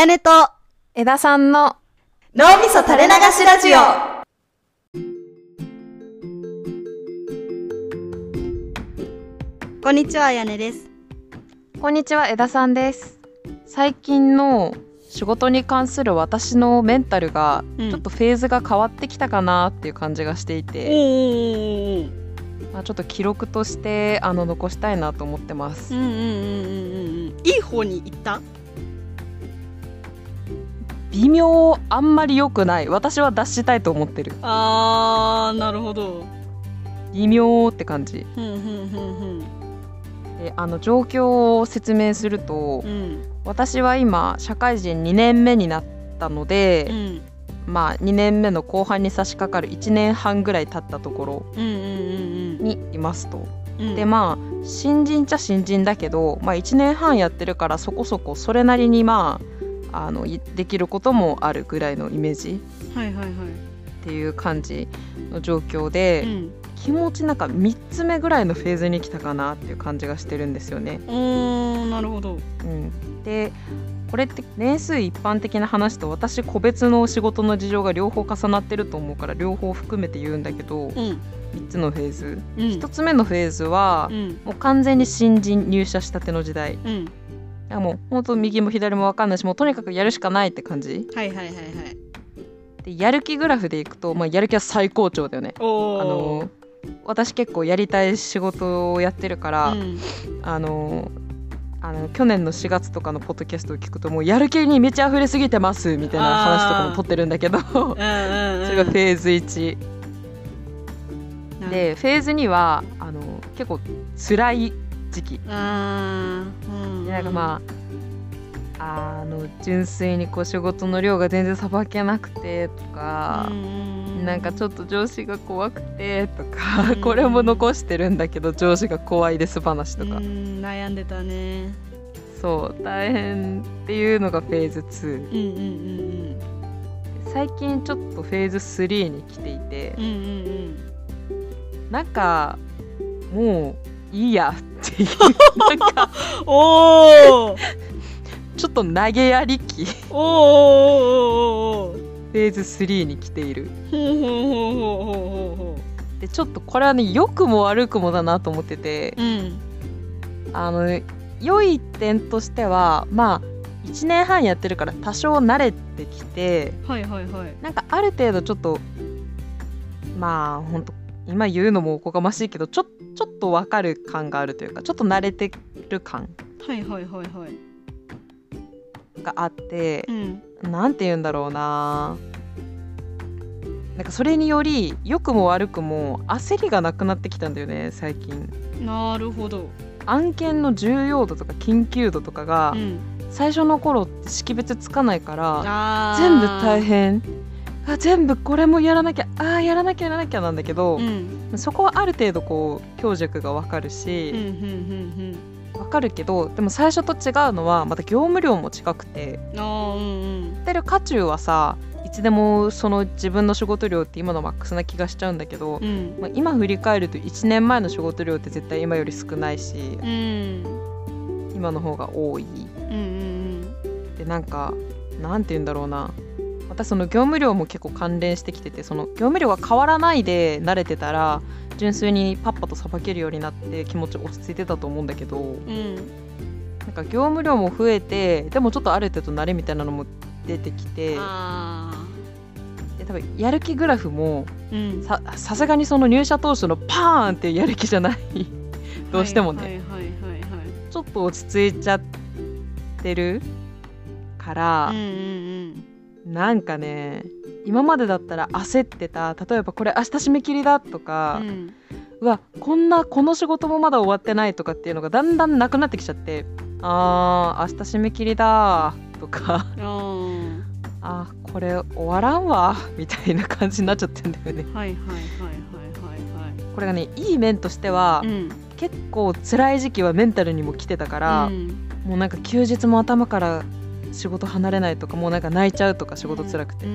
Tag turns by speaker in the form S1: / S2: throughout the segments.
S1: やねと
S2: 枝さんの
S1: 脳みそ垂れ流しラジオ。こんにちは、あやねです。
S2: こんにちは枝さんです。最近の仕事に関する私のメンタルが
S1: うん。
S2: ちょっとフェーズが変わってきたかなっていう感じがしていて、まあ、ちょっと記録としてあの残したいなと思ってます、
S1: うんうんうんうんうん。いい方に行った？
S2: 微妙あんまり良くない私は脱したいと思ってる
S1: あー、なるほど。
S2: 微妙って感じ
S1: ふんふんふんふん。
S2: であの状況を説明すると
S1: うん。
S2: 私は今社会人2年目になったので、
S1: うん。
S2: まあ2年目の後半に差し掛かる1年半ぐらい経ったところ
S1: うんうんうん
S2: にいますと。
S1: うん。
S2: でまあ新人っちゃ新人だけど、まあ、1年半やってるからそこそこそれなりにまああのいできることもあるぐらいのイメージ
S1: はいはいはい。
S2: っていう感じの状況で、
S1: うん。
S2: 気持ちなんか3つ目ぐらいのフェーズに来たかなっていう感じがしてるんですよね。
S1: おー、なるほど。
S2: うん、でこれって年数一般的な話と私個別の仕事の事情が両方重なってると思うから両方含めて言うんだけど
S1: うん。
S2: 3つのフェーズ
S1: うん。
S2: 1つ目のフェーズは
S1: うん。
S2: もう完全に新人入社したての時代
S1: うん。
S2: いやもう本当右も左も分かんないしもうとにかくやるしかないって感じ
S1: はいはいはいはい。
S2: でやる気グラフでいくと、まあ、やる気は最高潮だよね。あの私結構やりたい仕事をやってるから、
S1: うん。
S2: あのあの去年の4月とかのポッドキャストを聞くともうやる気にめちゃ溢れすぎてますみたいな話とかも撮ってるんだけど そ。れがフェーズ1でフェーズ2はあの結構辛い時期。
S1: うん
S2: でなんかまああの純粋にこう仕事の量が全然さばけなくてとか、なんかちょっと上司が怖くてとか、
S1: うん。
S2: これも残してるんだけど上司が怖いです話とか、
S1: うん悩んでたね。
S2: そう大変っていうのがフェーズ2
S1: うんうんうん
S2: 最近ちょっとフェーズ3に来ていて。
S1: うんうんうん。
S2: なんかもういいやっていう なんか
S1: うんおー
S2: ちょっと投げやりき。フ
S1: おー。おーおーおー
S2: ェーズ3に来ている。
S1: ほうほうほうほうほうほうほ
S2: でちょっとこれはね良くも悪くもだなと思ってて。
S1: ううん。
S2: あの良い点としてはまあ1年半やってるから多少慣れてきて
S1: はいはいはい。
S2: なんかある程度ちょっとまあほんと今言うのもおこがましいけどちょちょっと分かる感があるというかちょっと慣れてる感
S1: はいはいはいはい。
S2: があって
S1: うん。
S2: なんて言うんだろうな。なんかそれにより良くも悪くも焦りがなくなってきたんだよね最近。
S1: なるほど。
S2: 案件の重要度とか緊急度とかが
S1: うん。
S2: 最初の頃って識別つかないから全部大変。あ全部これもやらなきゃあーやらなきゃやらなきゃなんだけど
S1: う、ん
S2: そこはある程度こう強弱がわかる
S1: うんうん
S2: し
S1: うん。
S2: わかるけどでも最初と違うのはまた業務量も近くて。
S1: うんあーうんうん。
S2: やってる渦中はさいつでもその自分の仕事量って今のマックスな気がしちゃうんだけど、
S1: うん。
S2: まあ、今振り返ると1年前の仕事量って絶対今より少ないし
S1: うん。
S2: 今の方が多い。
S1: うんうん。
S2: でなんかなんて言うんだろうな私その業務量も結構関連してきててその業務量が変わらないで慣れてたら純粋にパッパとさばけるようになって気持ち落ち着いてたと思うんだけど
S1: うん。
S2: なんか業務量も増えてでもちょっとある程度慣れみたいなのも出てきて
S1: あ
S2: で多分やる気グラフも
S1: ーうん。
S2: ささすがにその入社当初のパーンってやる気じゃない。どうしてもね、ちょっと落ち着いちゃってるから
S1: うん、うん
S2: なんかね今までだったら焦ってた例えばこれ明日締め切りだと
S1: う
S2: か、
S1: んうん。
S2: うわこんなこの仕事もまだ終わってないとかっていうのがだんだんなくなってきちゃってあー明日締め切りだとか
S1: あ
S2: これ終わらんわみたいな感じになっちゃってんだよね。
S1: はいはいはいはいはい
S2: これがねいい面としては、
S1: はいうん。
S2: 結構辛い時期はメンタルにも来てたから、
S1: うん。
S2: もうなんか休日も頭から仕事離れないとかもうなんか泣いちゃうとか仕事辛くて、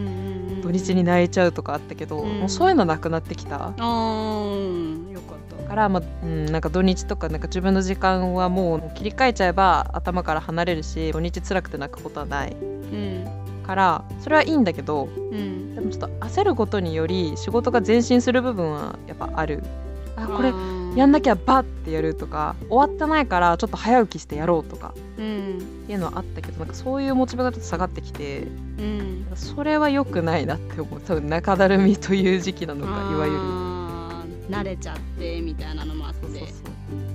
S2: 土日に泣いちゃうとかあったけど、
S1: うん。
S2: もうそういうのなくなってきた。
S1: あーよかった。
S2: から、まあうん、なんか土日とかなんか自分の時間はもう切り替えちゃえば頭から離れるし土日辛くて泣くことはない。
S1: うん。
S2: からそれはいいんだけど
S1: うん。
S2: でもちょっと焦ることにより仕事が前進する部分はやっぱあるあこれやんなきゃバッてやるとか終わってないからちょっと早起きしてやろうとか
S1: うん。
S2: っていうのはあったけどなんかそういうモチベがちょっと下がってきて
S1: うん。
S2: それは良くないなって思う。多分中だるみという時期なのかいわゆる。
S1: 慣れちゃってみたいなのもあって。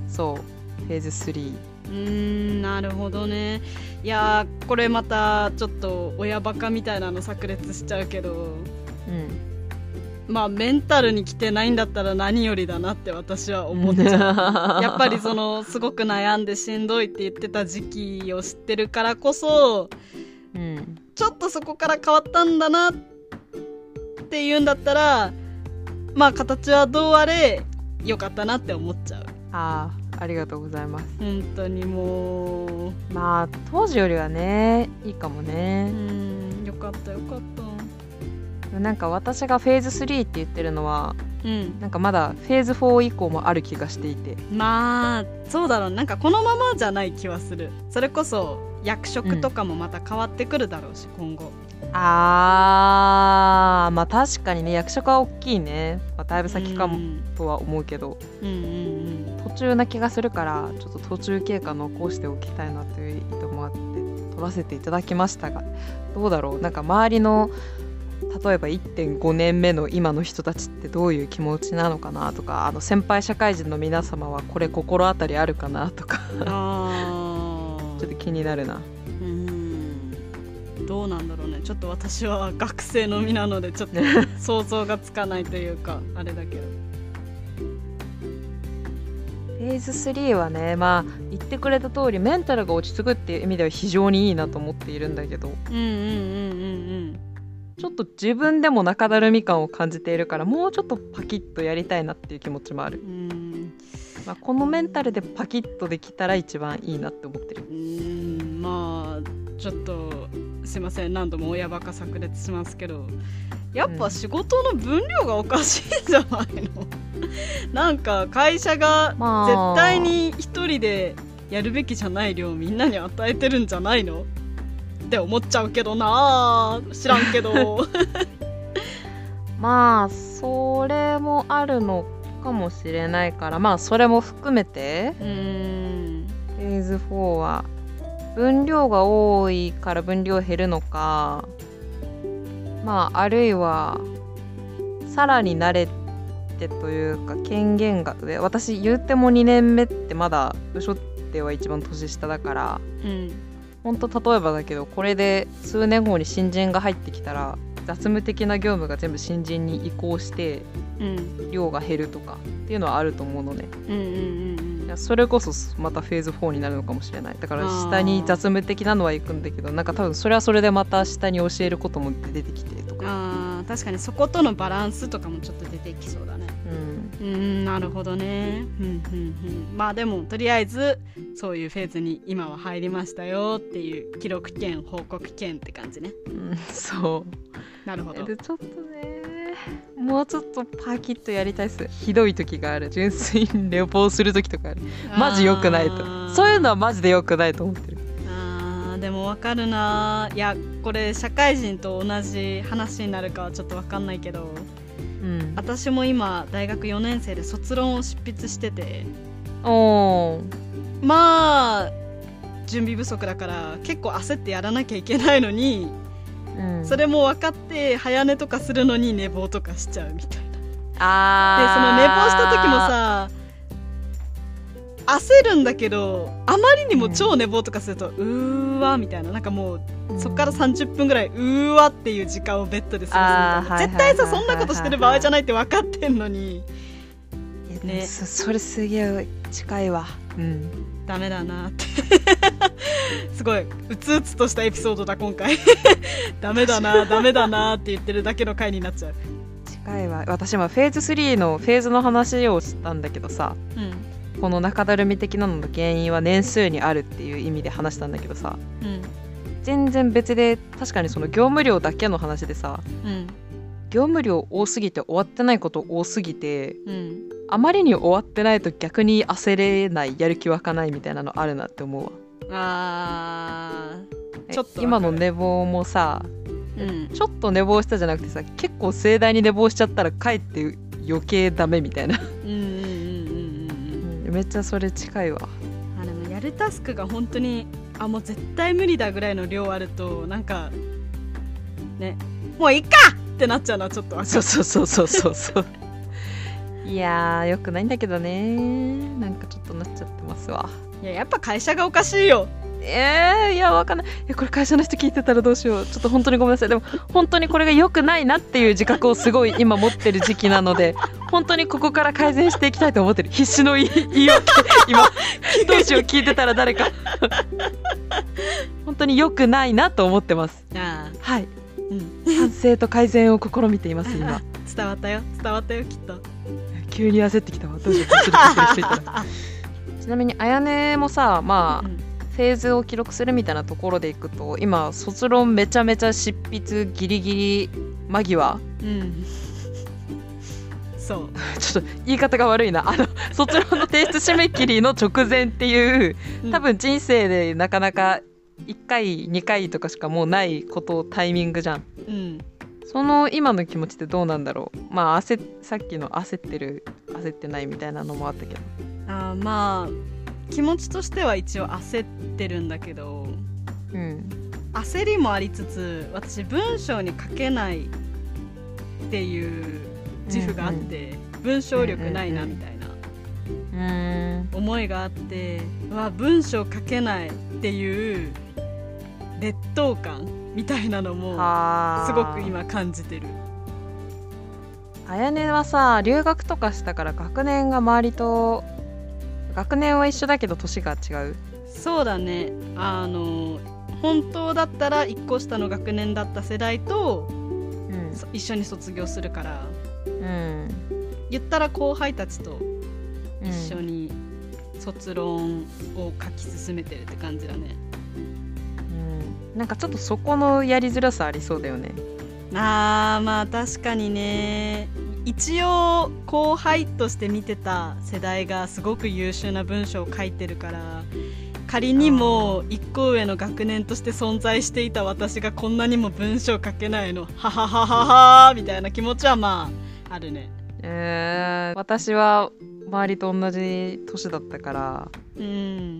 S2: そうフェーズ3
S1: うー。んなるほどね。いやーこれまたちょっと親バカみたいなの炸裂しちゃうけど。
S2: うん
S1: まあメンタルに来てないんだったら何よりだなって私は思っちゃうやっぱりそのすごく悩んでしんどいって言ってた時期を知ってるからこそ
S2: うん。
S1: ちょっとそこから変わったん。だなっていうんだったらまあ形はどうあれよかったなって思っちゃう。
S2: ああありがとうございます。
S1: 本当にもう。
S2: まあ当時よりはねいいかも
S1: う
S2: ね、
S1: んよかったよかった
S2: なんか私がフェーズ3って言ってるのは
S1: うん。
S2: なんかまだフェーズ4以降もある気がしていて。
S1: まあそうだろう。なんかこのままじゃない気はする。それこそ役職とかもまた変わってくるだろうし、今後。
S2: あーまあ確かにね役職は大きいね、まあ、だいぶ先かも
S1: うん。
S2: とは思うけど。
S1: うんうん。
S2: 途中な気がするからちょっと途中経過残しておきたいなという意図もあって撮らせていただきましたがどうだろう。なんか周りの例えば1.5年目の今の人たちってどういう気持ちなのかなとかあの先輩社会人の皆様はこれ心当たりあるかなとか。ちょっと気になるな。
S1: ーうん。どうなんだろうね。ちょっと私は学生の身なのでちょっと 想像がつかないというかあれだけど。
S2: フェーズ3はねまあ言ってくれた通りメンタルが落ち着くっていう意味では非常にいいなと思っているんだけど。
S1: うんうんうんうん
S2: ちょっと自分でも中だるみ感を感じているからもうちょっとパキッとやりたいなっていう気持ちもある、
S1: うん。うん
S2: まあ、このメンタルでパキッとできたら一番いいなって思ってる。
S1: うん。まあちょっとすいません。何度も親バカ炸裂しますけどやっぱ仕事の分量がおかしいんじゃないの？なんか会社が
S2: ま
S1: 絶
S2: あ
S1: 対に一人でやるべきじゃない量みんなに与えてるんじゃないの？って思っちゃうけどな。知らんけど。
S2: まあそれもあるのかもしれないから。まあそれも含めて。
S1: うん。
S2: フェーズ4は分量が多いから分量減るのか。まああるいはさらに慣れてというか権限が上。私言うても2年目ってまだ部署では一番年下だから。
S1: うん
S2: ほんと例えばだけどこれで数年後に新人が入ってきたら雑務的な業務が全部新人に移行して
S1: うん。
S2: 量が減るとかっていうのはあると思うのね。
S1: うんうんうん
S2: それこそまたフェーズ4になるのかもしれない。だから下に雑務的なのは行くんだけどなんか多分それはそれでまた下に教えることも出てきてとか。
S1: あー確かにそことのバランスとかもちょっと出てきそうだね
S2: うん
S1: うんなるほどね。うんうんうん。まあでもとりあえずそういうフェーズに今は入りましたよっていう記録兼報告兼って感じね。
S2: うんそう。
S1: なるほど
S2: でちょっとねもうちょっとパキッとやりたいっす。ひどい時がある。純粋にレポをする時とかある。マジ良くないと。そういうのはマジで良くないと思ってる。
S1: あーでもわかるないやこれ社会人と同じ話になるかはちょっとわかんないけど。
S2: うん
S1: 私も今大学4年生で卒論を執筆してて。まあ準備不足だから結構焦ってやらなきゃいけないのに、
S2: うん。
S1: それも分かって早寝とかするのに寝坊とかしちゃうみたいな。でそ
S2: あ
S1: の寝坊した時もさ焦るんだけどあまりにも超寝坊とかすると、うーわみたいな。なんかもうそっから30分ぐらいうーわっていう時間をベッドで過ごす絶対さそんなことしてる場合じゃないって分かってんのに。
S2: ね
S1: ね
S2: そそれすげえ近いわ。うん。
S1: ダメだなって。すごいうつうつとしたエピソードだ今回。ダメだなダメだなって言ってるだけの回になっちゃう。
S2: 近いわ。私今フェーズ3のフェーズの話をしたんだけどさ。
S1: うん
S2: この中だるみ的なのの原因は年数にあるっていう意味で話したんだけどさ。
S1: うん
S2: 全然別で確かにその業務量だけの話でさ
S1: うん
S2: 業務量多すぎて終わってないこと多すぎて
S1: うん
S2: あまりに終わってないと逆に焦れないやる気湧かないみたいなのあるなって思うわ。
S1: あ
S2: え
S1: ちょっと
S2: 今の寝坊もさ
S1: うん。
S2: ちょっと寝坊したじゃなくてさ結構盛大に寝坊しちゃったらかえって余計ダメみたいな、
S1: うん
S2: めっちゃそれ近いわ。
S1: あでもやるタスクが本当にあもう絶対無理だぐらいの量あるとなんかねもういいかってなっちゃうのはちょっと
S2: そうそうそうそうそうそう。いやーよくないんだけどね。なんかちょっとなっちゃってますわ。
S1: いややっぱ会社がおかしいよ
S2: えー、いやわかんない。えこれ会社の人聞いてたらどうしよう。ちょっと本当にごめんなさい。でも本当にこれが良くないなっていう自覚をすごい今持ってる時期なので本当にここから改善していきたいと思ってる。必死の言い言い訳今どうしよう聞いてたら誰か。本当に良くないなと思ってます。
S1: あ
S2: はい。
S1: あうん。
S2: 反省と改善を試みています今。
S1: 伝わったよ。伝わったよきっと。
S2: 急に焦ってきたわ。どうしよう。ち なみにあやねもさまあ、
S1: うん
S2: フェーズを記録するみたいなところでいくと今卒論めちゃめちゃ執筆ギリギリ間際。
S1: うん。そう。
S2: ちょっと言い方が悪いな。あの卒論の提出締め切りの直前っていう
S1: うん。
S2: 多分人生でなかなか1回2回とかしかもうないことタイミングじゃん。
S1: うん。
S2: その今の気持ちってどうなんだろう。まあ焦さっきの焦ってる焦ってないみたいなのもあったけど。
S1: あーまあ気持ちとしては一応焦ってるんだけど
S2: うん
S1: 焦りもありつつ私文章に書けないっていう自負があって、文章力ないなみたいな
S2: うーん
S1: 思いがあってうわ文章書けないっていう劣等感みたいなのも
S2: はあ。
S1: すごく今感じてる。
S2: あやねはさ留学とかしたから学年が周りと学年は一緒だけど年が違う？
S1: そうだね。あの本当だったら1個下の学年だった世代と
S2: うん。
S1: そ一緒に卒業するから。
S2: うん。
S1: 言ったら後輩たちと
S2: うん。
S1: 一緒に卒論を書き進めてるって感じだね。
S2: うん。なんかちょっとそこのやりづらさありそうだよね。
S1: あーまあ確かにね一応後輩として見てた世代がすごく優秀な文章を書いてるから仮にも一個上の学年として存在していた私がこんなにも文章書けないの。はははははみたいな気持ちはまああるね。
S2: えー、私は周りと同じ年だったから
S1: うん。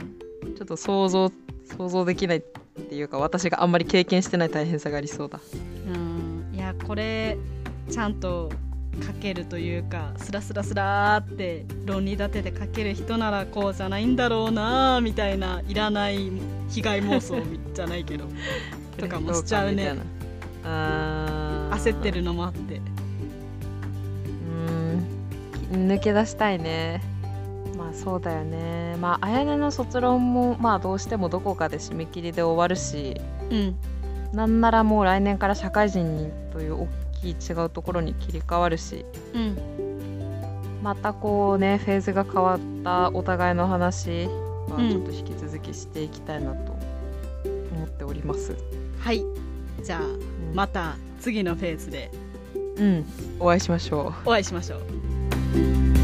S2: ちょっと想像想像できないっていうか私があんまり経験してない大変さがありそうだ。
S1: うん。いやこれちゃんと書けるというかスラスラスラーって論理立てて書ける人ならこうじゃないんだろうなみたいないらない被害妄想じゃないけど とかもしちゃうね。
S2: あー
S1: 焦ってるのもあって。
S2: うーん。抜け出したいね。まあそうだよね。まああやねの卒論もまあどうしてもどこかで締め切りで終わるし
S1: うん。
S2: なんならもう来年から社会人にという大きい違うところに切り替わるし
S1: うん。
S2: またこうねフェーズが変わったお互いの話は
S1: うん。
S2: ちょっと引き続きしていきたいなと思っております、
S1: はい。じゃあ
S2: うん。
S1: また次のフェーズで
S2: うん。お会いしましょう。
S1: お会いしましょう